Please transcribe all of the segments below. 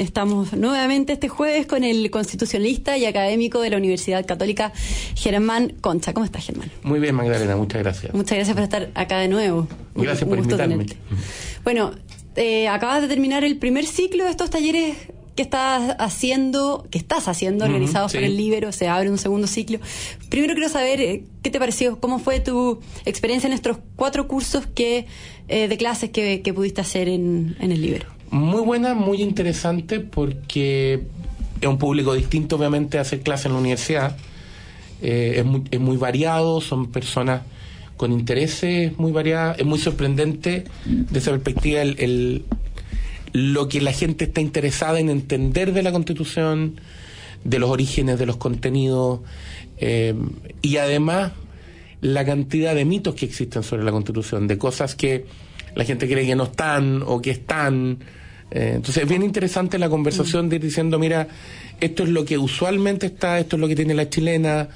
Estamos nuevamente este jueves con el constitucionalista y académico de la Universidad Católica, Germán Concha. ¿Cómo estás, Germán? Muy bien, Magdalena, muchas gracias. Muchas gracias por estar acá de nuevo. Gracias por invitarme. Bueno, eh, acabas de terminar el primer ciclo de estos talleres que estás haciendo, que estás haciendo, organizados por el Libero, se abre un segundo ciclo. Primero quiero saber eh, qué te pareció, cómo fue tu experiencia en estos cuatro cursos que, eh, de clases que, pudiste hacer en, el Libero. Muy buena, muy interesante, porque es un público distinto, obviamente, a hacer clases en la universidad. Eh, es, muy, es muy variado, son personas con intereses muy variados. Es muy sorprendente desde esa perspectiva el lo que la gente está interesada en entender de la Constitución, de los orígenes de los contenidos eh, y además la cantidad de mitos que existen sobre la Constitución, de cosas que la gente cree que no están o que están. Eh, entonces es bien interesante la conversación de ir diciendo, mira, esto es lo que usualmente está, esto es lo que tiene la chilena,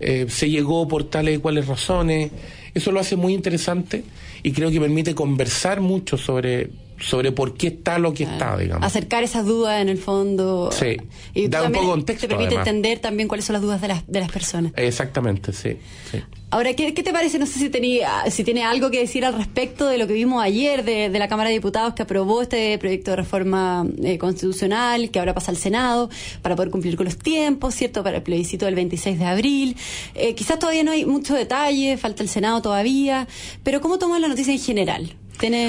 eh, se llegó por tales y cuales razones. Eso lo hace muy interesante y creo que permite conversar mucho sobre sobre por qué está lo que está, digamos. Acercar esas dudas en el fondo. Sí. Y da un poco contexto. Te permite entender también cuáles son las dudas de las, de las personas. Exactamente, sí. Ahora, ¿qué, te parece? No sé si, tenía, si tiene algo que decir al respecto de lo que vimos ayer de, la Cámara de Diputados que aprobó este proyecto de reforma eh, constitucional que ahora pasa al Senado para poder cumplir con los tiempos, ¿cierto? Para el plebiscito del 26 de abril. Eh, quizás todavía no hay mucho detalle, falta el Senado todavía, pero ¿cómo tomas la noticia en general?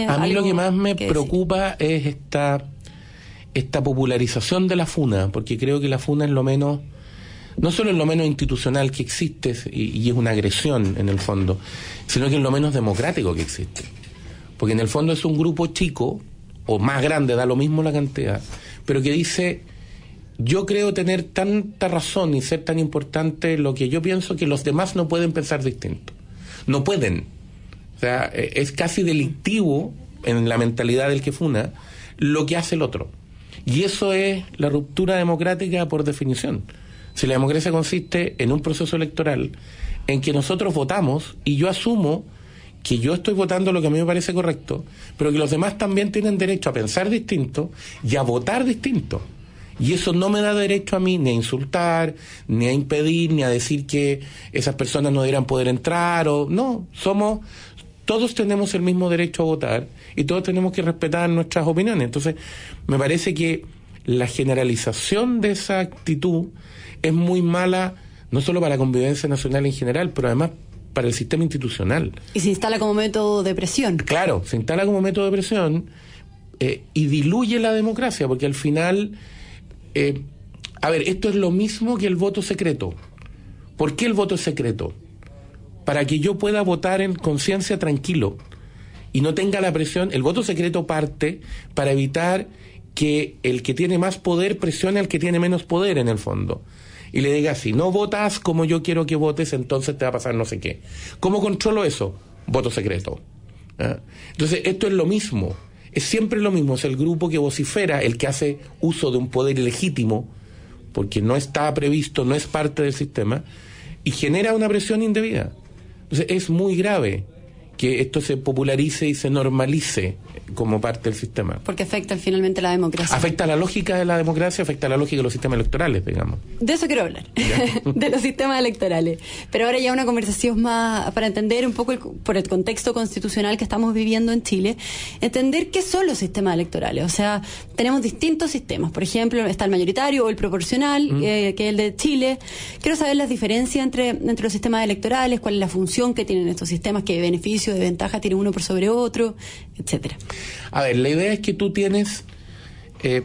A mí lo que más me preocupa es esta, esta popularización de la FUNA, porque creo que la FUNA es lo menos, no solo es lo menos institucional que existe y, es una agresión en el fondo, sino que es lo menos democrático que existe. Porque en el fondo es un grupo chico, o más grande, da lo mismo la cantidad, pero que dice, yo creo tener tanta razón y ser tan importante lo que yo pienso que los demás no pueden pensar distinto. No pueden sea, eh, es casi delictivo en la mentalidad del que funa lo que hace el otro. Y eso es la ruptura democrática por definición. Si la democracia consiste en un proceso electoral en que nosotros votamos y yo asumo que yo estoy votando lo que a mí me parece correcto, pero que los demás también tienen derecho a pensar distinto y a votar distinto. Y eso no me da derecho a mí ni a insultar, ni a impedir, ni a decir que esas personas no deberían poder entrar o no, somos todos tenemos el mismo derecho a votar y todos tenemos que respetar nuestras opiniones. Entonces, me parece que la generalización de esa actitud es muy mala, no solo para la convivencia nacional en general, pero además para el sistema institucional. Y se instala como método de presión. Claro, se instala como método de presión eh, y diluye la democracia, porque al final, eh, a ver, esto es lo mismo que el voto secreto. ¿Por qué el voto es secreto? para que yo pueda votar en conciencia tranquilo y no tenga la presión. El voto secreto parte para evitar que el que tiene más poder presione al que tiene menos poder en el fondo. Y le diga, si no votas como yo quiero que votes, entonces te va a pasar no sé qué. ¿Cómo controlo eso? Voto secreto. ¿Ah? Entonces, esto es lo mismo. Es siempre lo mismo. Es el grupo que vocifera, el que hace uso de un poder ilegítimo, porque no está previsto, no es parte del sistema, y genera una presión indebida. Entonces es muy grave que esto se popularice y se normalice como parte del sistema. Porque afecta finalmente la democracia. Afecta la lógica de la democracia, afecta la lógica de los sistemas electorales, digamos. De eso quiero hablar, de los sistemas electorales. Pero ahora ya una conversación más para entender un poco por el contexto constitucional que estamos viviendo en Chile, entender qué son los sistemas electorales. O sea, tenemos distintos sistemas. Por ejemplo, está el mayoritario o el proporcional, eh, que es el de Chile. Quiero saber las diferencias entre, entre los sistemas electorales, cuál es la función que tienen estos sistemas, qué de ventaja tiene uno por sobre otro, etcétera. A ver, la idea es que tú tienes, eh,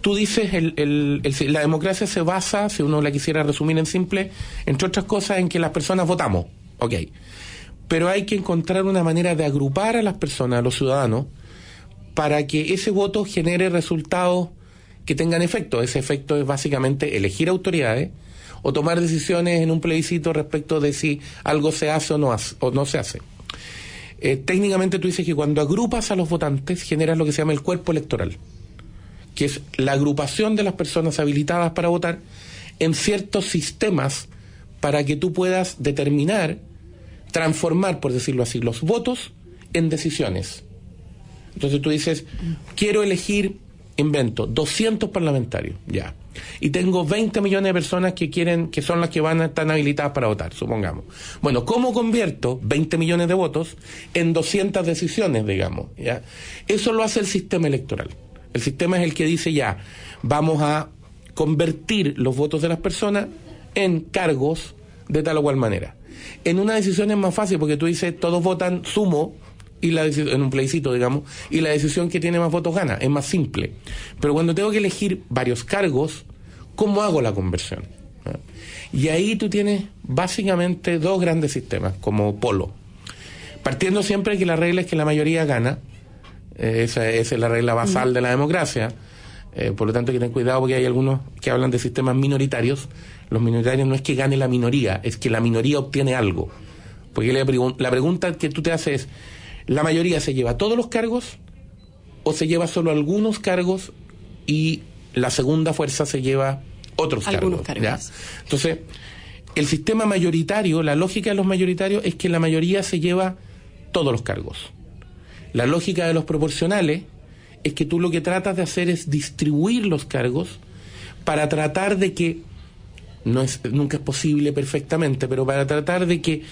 tú dices, el, la democracia se basa, si uno la quisiera resumir en simple, entre otras cosas, en que las personas votamos, ok. Pero hay que encontrar una manera de agrupar a las personas, a los ciudadanos, para que ese voto genere resultados que tengan efecto. Ese efecto es básicamente elegir autoridades o tomar decisiones en un plebiscito respecto de si algo se hace o no, hace, o no se hace. Eh, técnicamente tú dices que cuando agrupas a los votantes generas lo que se llama el cuerpo electoral, que es la agrupación de las personas habilitadas para votar en ciertos sistemas para que tú puedas determinar, transformar, por decirlo así, los votos en decisiones. Entonces tú dices, quiero elegir invento, 200 parlamentarios, ya. Y tengo 20 millones de personas que quieren, que son las que van a estar habilitadas para votar, supongamos. Bueno, ¿cómo convierto 20 millones de votos en 200 decisiones, digamos? ¿ya? Eso lo hace el sistema electoral. El sistema es el que dice ya, vamos a convertir los votos de las personas en cargos de tal o cual manera. En una decisión es más fácil porque tú dices, todos votan sumo y la en un plebiscito, digamos, y la decisión que tiene más votos gana, es más simple. Pero cuando tengo que elegir varios cargos, ¿cómo hago la conversión? ¿Ah? Y ahí tú tienes básicamente dos grandes sistemas, como polo. Partiendo siempre que la regla es que la mayoría gana, eh, esa, es la regla basal de la democracia, eh, por lo tanto hay que tener cuidado porque hay algunos que hablan de sistemas minoritarios. Los minoritarios no es que gane la minoría, es que la minoría obtiene algo. Porque la, la pregunta que tú te haces es, la mayoría se lleva todos los cargos o se lleva solo algunos cargos y la segunda fuerza se lleva otros cargos. Entonces, el sistema mayoritario, la lógica de los mayoritarios es que la mayoría se lleva todos los cargos. La lógica de los proporcionales es que tú lo que tratas de hacer es distribuir los cargos para tratar de que, no es, nunca es posible perfectamente, pero para tratar de que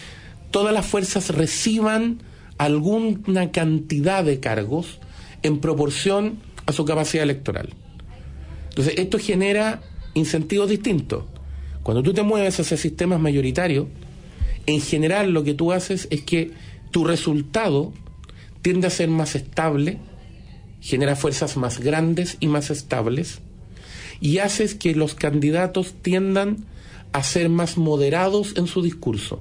todas las fuerzas reciban alguna cantidad de cargos en proporción a su capacidad electoral. Entonces, esto genera incentivos distintos. Cuando tú te mueves hacia sistemas mayoritarios, en general lo que tú haces es que tu resultado tiende a ser más estable, genera fuerzas más grandes y más estables, y haces que los candidatos tiendan a ser más moderados en su discurso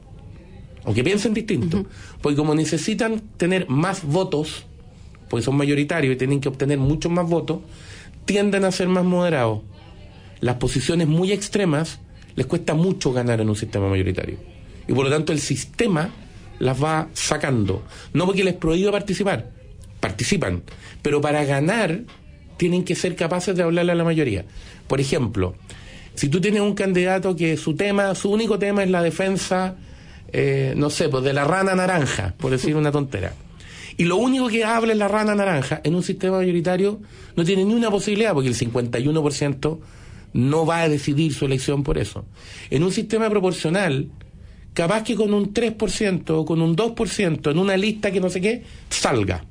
aunque piensen distinto, porque como necesitan tener más votos, porque son mayoritarios y tienen que obtener muchos más votos, tienden a ser más moderados. Las posiciones muy extremas les cuesta mucho ganar en un sistema mayoritario. Y por lo tanto el sistema las va sacando. No porque les prohíba participar, participan, pero para ganar tienen que ser capaces de hablarle a la mayoría. Por ejemplo, si tú tienes un candidato que su tema, su único tema es la defensa eh, no sé, pues de la rana naranja, por decir una tontera. Y lo único que habla es la rana naranja, en un sistema mayoritario no tiene ni una posibilidad, porque el 51% no va a decidir su elección por eso. En un sistema proporcional, capaz que con un 3% o con un 2% en una lista que no sé qué, salga.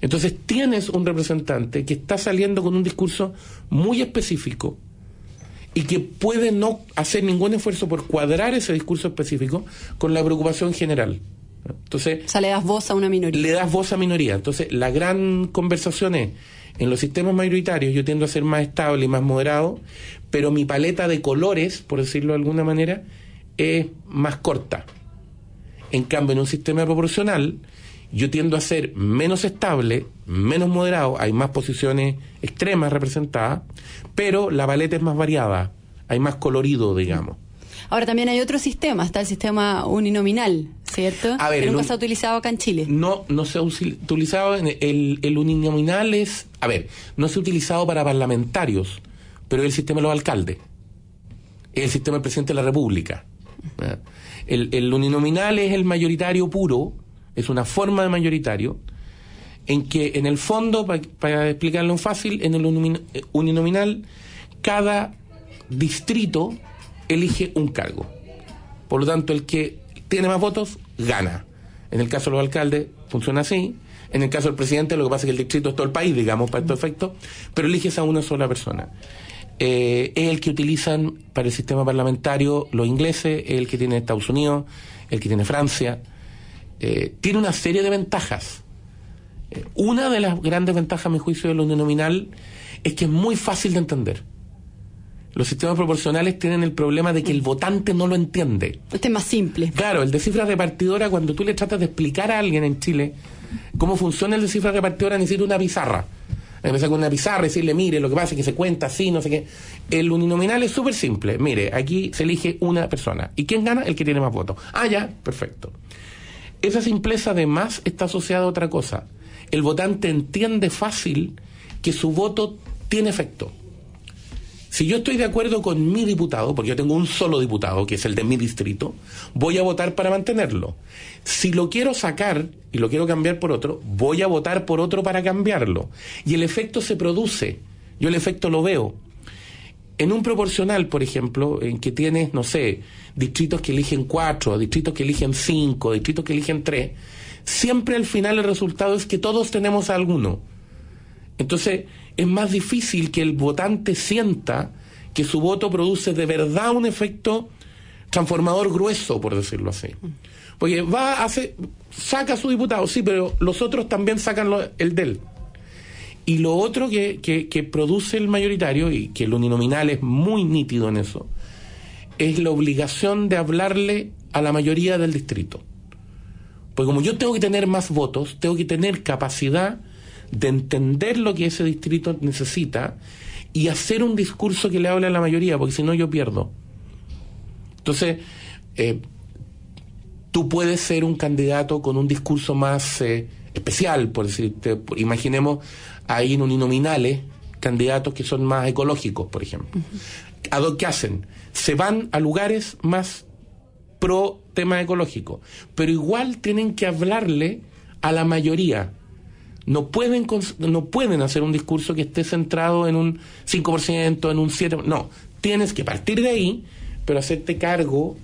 Entonces tienes un representante que está saliendo con un discurso muy específico, y que puede no hacer ningún esfuerzo por cuadrar ese discurso específico con la preocupación general. Entonces, o sea, le das voz a una minoría. Le das voz a minoría. Entonces, la gran conversación es, en los sistemas mayoritarios yo tiendo a ser más estable y más moderado, pero mi paleta de colores, por decirlo de alguna manera, es más corta. En cambio, en un sistema proporcional, yo tiendo a ser menos estable, menos moderado, hay más posiciones extremas representadas, pero la paleta es más variada, hay más colorido, digamos. Ahora también hay otro sistema, está el sistema uninominal, ¿cierto? A ver, que nunca se ha utilizado acá en Chile. No, no se ha utilizado, el, el uninominal es, a ver, no se ha utilizado para parlamentarios, pero es el sistema de los alcaldes, es el sistema del presidente de la República. El, el uninominal es el mayoritario puro, es una forma de mayoritario, en que en el fondo, para, explicarlo fácil, en el uninominal, cada distrito elige un cargo. Por lo tanto, el que tiene más votos, gana. En el caso de los alcaldes, funciona así. En el caso del presidente, lo que pasa es que el distrito es todo el país, digamos, para este efecto, pero eliges a una sola persona. Eh, es el que utilizan para el sistema parlamentario los ingleses, es el que tiene Estados Unidos, el que tiene Francia. Eh, tiene una serie de ventajas. Eh, una de las grandes ventajas, a mi juicio, de lo uninominal es que es muy fácil de entender. Los sistemas proporcionales tienen el problema de que el votante no lo entiende. Este es más simple. Claro, el de cifra repartidora, cuando tú le tratas de explicar a alguien en Chile cómo funciona el de cifra repartidora, necesita una pizarra. Empezar con una pizarra y decirle, mire, lo que pasa es que se cuenta así, no sé qué. El uninominal es súper simple. Mire, aquí se elige una persona. ¿Y quién gana? El que tiene más votos. Ah, ya, perfecto. Esa simpleza además está asociada a otra cosa. El votante entiende fácil que su voto tiene efecto. Si yo estoy de acuerdo con mi diputado, porque yo tengo un solo diputado, que es el de mi distrito, voy a votar para mantenerlo. Si lo quiero sacar y lo quiero cambiar por otro, voy a votar por otro para cambiarlo. Y el efecto se produce. Yo el efecto lo veo. En un proporcional, por ejemplo, en que tienes, no sé, distritos que eligen cuatro, distritos que eligen cinco, distritos que eligen tres, siempre al final el resultado es que todos tenemos alguno. Entonces, es más difícil que el votante sienta que su voto produce de verdad un efecto transformador grueso, por decirlo así. Porque va, hace, saca a su diputado, sí, pero los otros también sacan el de él. Y lo otro que, que, produce el mayoritario, y que el uninominal es muy nítido en eso, es la obligación de hablarle a la mayoría del distrito. Porque como yo tengo que tener más votos, tengo que tener capacidad de entender lo que ese distrito necesita y hacer un discurso que le hable a la mayoría, porque si no yo pierdo. Entonces, eh, tú puedes ser un candidato con un discurso más eh, especial, por decirte, imaginemos ahí en uninominales candidatos que son más ecológicos, por ejemplo. ¿A qué hacen? Se van a lugares más pro tema ecológico, pero igual tienen que hablarle a la mayoría no pueden, no pueden hacer un discurso que esté centrado en un 5%, en un 7%. No, tienes que partir de ahí, pero hacerte cargo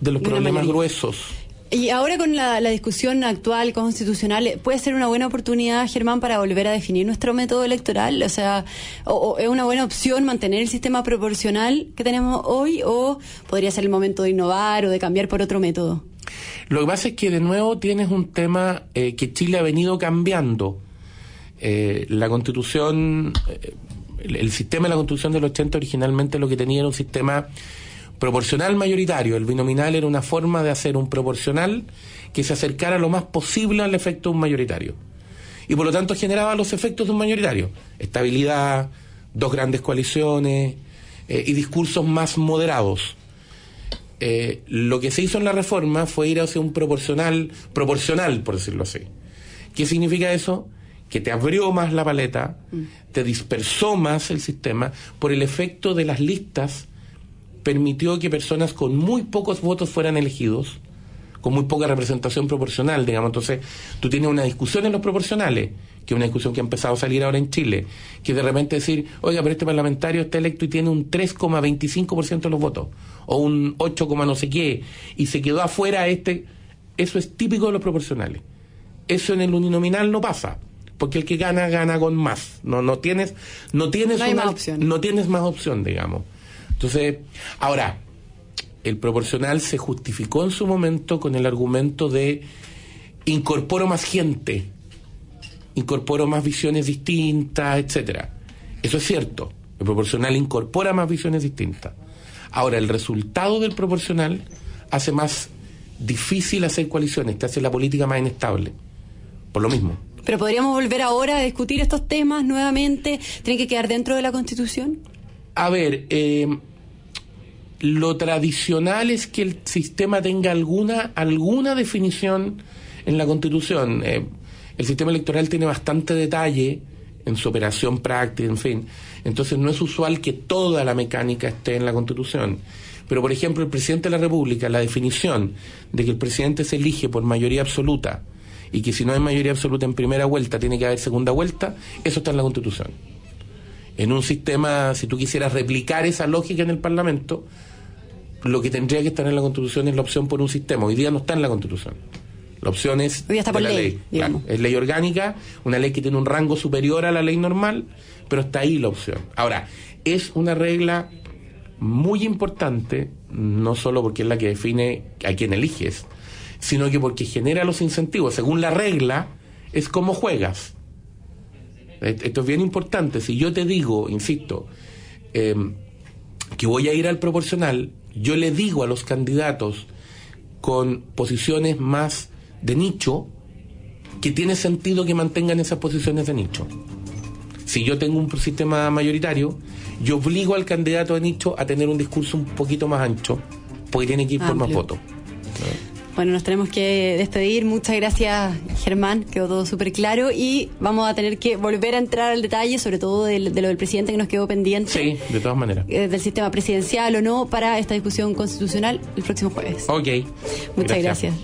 de los problemas gruesos. Y ahora con la, discusión actual constitucional, ¿puede ser una buena oportunidad, Germán, para volver a definir nuestro método electoral? O sea, o, ¿es una buena opción mantener el sistema proporcional que tenemos hoy o podría ser el momento de innovar o de cambiar por otro método? Lo que pasa es que de nuevo tienes un tema eh, que Chile ha venido cambiando. Eh, la constitución, eh, el, sistema de la constitución del 80 originalmente lo que tenía era un sistema proporcional mayoritario. El binominal era una forma de hacer un proporcional que se acercara lo más posible al efecto de un mayoritario. Y por lo tanto generaba los efectos de un mayoritario. Estabilidad, dos grandes coaliciones y discursos más moderados. Eh, lo que se hizo en la reforma fue ir hacia un proporcional, proporcional, por decirlo así. ¿Qué significa eso? Que te abrió más la paleta, mm. te dispersó más el sistema, por el efecto de las listas, permitió que personas con muy pocos votos fueran elegidos, con muy poca representación proporcional, digamos. Entonces, tú tienes una discusión en los proporcionales, que es una discusión que ha empezado a salir ahora en Chile, que de repente decir, oiga, pero este parlamentario está electo y tiene un 3,25% de los votos o un 8, no sé qué, y se quedó afuera este, eso es típico de los proporcionales. Eso en el uninominal no pasa, porque el que gana gana con más. No no tienes no tienes no más opción. no tienes más opción, digamos. Entonces, ahora el proporcional se justificó en su momento con el argumento de incorporo más gente, incorporo más visiones distintas, etcétera. Eso es cierto. El proporcional incorpora más visiones distintas. Ahora, el resultado del proporcional hace más difícil hacer coaliciones, te hace la política más inestable. Por lo mismo. Pero podríamos volver ahora a discutir estos temas nuevamente. ¿Tienen que quedar dentro de la Constitución? A ver, eh, lo tradicional es que el sistema tenga alguna, alguna definición en la Constitución. Eh, el sistema electoral tiene bastante detalle en su operación práctica, en fin. Entonces no es usual que toda la mecánica esté en la Constitución. Pero, por ejemplo, el presidente de la República, la definición de que el presidente se elige por mayoría absoluta y que si no hay mayoría absoluta en primera vuelta tiene que haber segunda vuelta, eso está en la Constitución. En un sistema, si tú quisieras replicar esa lógica en el Parlamento, lo que tendría que estar en la Constitución es la opción por un sistema. Hoy día no está en la Constitución. La opción es de la ley. es ley orgánica, una ley que tiene un rango superior a la ley normal pero está ahí la opción. Ahora, es una regla muy importante, no solo porque es la que define a quién eliges, sino que porque genera los incentivos. Según la regla, es como juegas. Esto es bien importante. Si yo te digo, insisto, em, que voy a ir al proporcional, yo le digo a los candidatos con posiciones más de nicho que tiene sentido que mantengan esas posiciones de nicho. Si yo tengo un sistema mayoritario, yo obligo al candidato de nicho a tener un discurso un poquito más ancho, porque tiene que ir por más votos. Bueno, nos tenemos que despedir. Muchas gracias, Germán. Quedó todo súper claro y vamos a tener que volver a entrar al detalle, sobre todo de, lo del presidente que nos quedó pendiente. Sí, de todas maneras. Eh, del sistema presidencial o no para esta discusión constitucional el próximo jueves. Ok. Muchas gracias.